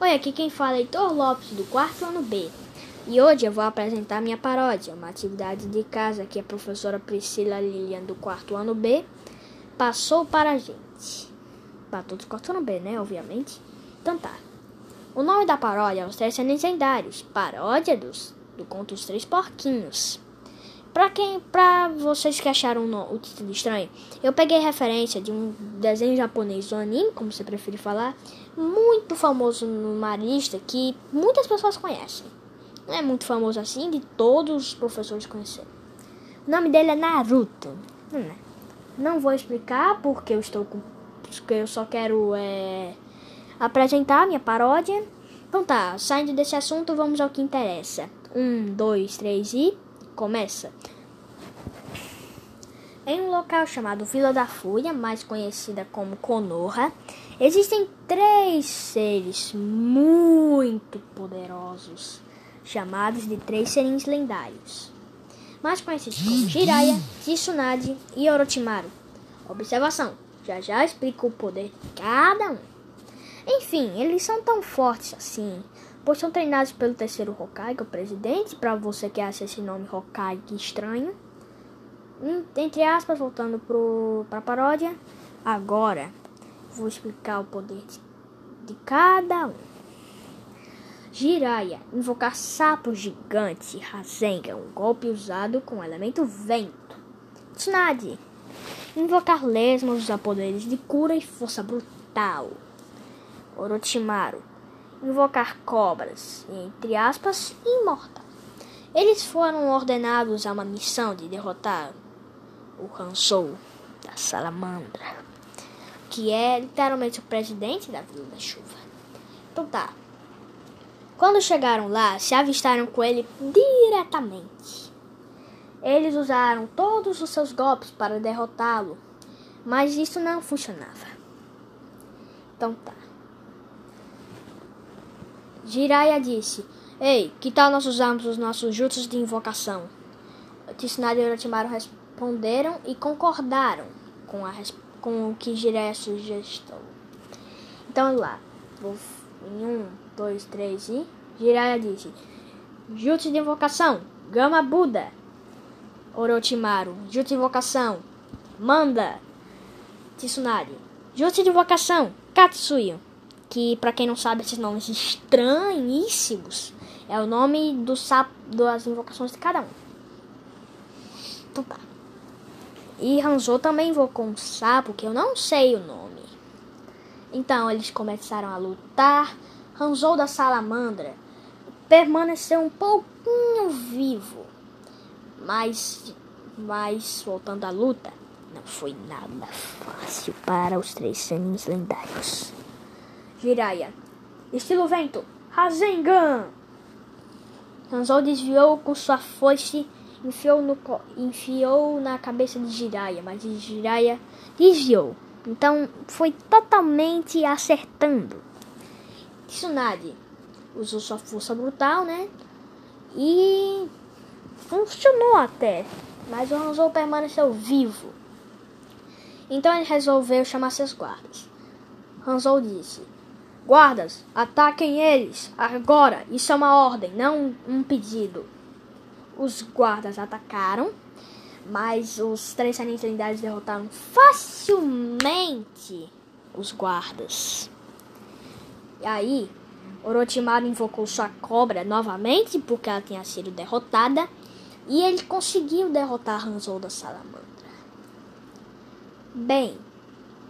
Oi, aqui quem fala é Heitor Lopes, do quarto ano B. E hoje eu vou apresentar minha paródia, uma atividade de casa que a professora Priscila Lilian, do quarto ano B, passou para a gente. Para todos do quarto ano B, né? Obviamente. Então tá. O nome da paródia é Os Três Lendários, paródia dos, do conto Os Três Porquinhos. Pra quem, pra vocês que acharam no, o título estranho, eu peguei referência de um desenho japonês, um anime, como você prefere falar, muito famoso no marista que muitas pessoas conhecem. Não é muito famoso assim, de todos os professores conhecerem. O nome dele é Naruto. Não, é. vou explicar porque eu estou com, porque eu só quero é, apresentar minha paródia. Então tá, saindo desse assunto, vamos ao que interessa. Um, dois, três e começa. Em um local chamado Vila da Fúria, mais conhecida como Konoha, existem três seres muito poderosos, chamados de três serins lendários, mais conhecidos como Jiraiya, Tsunade e Orochimaru. Observação: já já explico o poder de cada um. Enfim, eles são tão fortes assim, pois são treinados pelo terceiro Hokage, o presidente, para você que acha esse nome Hokage estranho. Entre aspas, voltando para paródia, agora vou explicar o poder de, de cada um. Jiraiya, invocar sapo gigante, Rasengan, um golpe usado com elemento vento. Tsunade, invocar lesmos, usar poderes de cura e força brutal. Orochimaru, invocar cobras, entre aspas, imortal. Eles foram ordenados a uma missão de derrotar o Hansou da Salamandra, que é literalmente o presidente da Vila da Chuva. Então tá. Quando chegaram lá, se avistaram com ele diretamente. Eles usaram todos os seus golpes para derrotá-lo, mas isso não funcionava. Então tá. Jiraiya disse: Ei, que tal nós usarmos os nossos jutsus de invocação? Tsunade e Orochimaru responderam e concordaram com, a, com o que Jiraiya sugestou. Então lá, vou em um, dois, três e Jiraiya disse: Jutsu de invocação, Gama Buda. Orochimaru, Jutsu de invocação, Manda. Tsunade, Jutsu de invocação, Katsuyo que para quem não sabe esses nomes estranhíssimos é o nome do sapo das invocações de cada um. Então tá. E Hanzo também invocou um sapo que eu não sei o nome. Então eles começaram a lutar. Hanzo da salamandra permaneceu um pouquinho vivo. Mas, mas voltando à luta, não foi nada fácil para os três seres lendários. Jiraiya. Estilo vento. Rasengan. Hanzou desviou com sua foice enfiou, no, enfiou na cabeça de Jiraiya, mas Jiraiya desviou. Então foi totalmente acertando. Tsunade usou sua força brutal, né? E funcionou até. Mas o Hanzou permaneceu vivo. Então ele resolveu chamar seus guardas. Hanzou disse: Guardas, ataquem eles! Agora! Isso é uma ordem, não um pedido. Os guardas atacaram, mas os três saintes lendários derrotaram facilmente os guardas. E aí, Orochimaru invocou sua cobra novamente, porque ela tinha sido derrotada, e ele conseguiu derrotar Hanzou da Salamandra. Bem,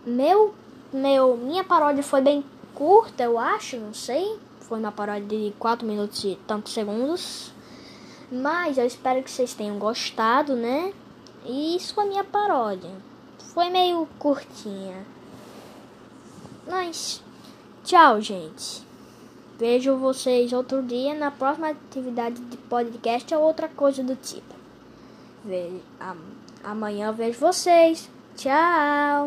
meu, meu, minha paródia foi bem curta, eu acho, não sei. Foi uma paródia de 4 minutos e tantos segundos. Mas eu espero que vocês tenham gostado, né? E isso foi minha paródia. Foi meio curtinha. Mas tchau, gente. Vejo vocês outro dia na próxima atividade de podcast ou outra coisa do tipo. Amanhã vejo vocês. Tchau.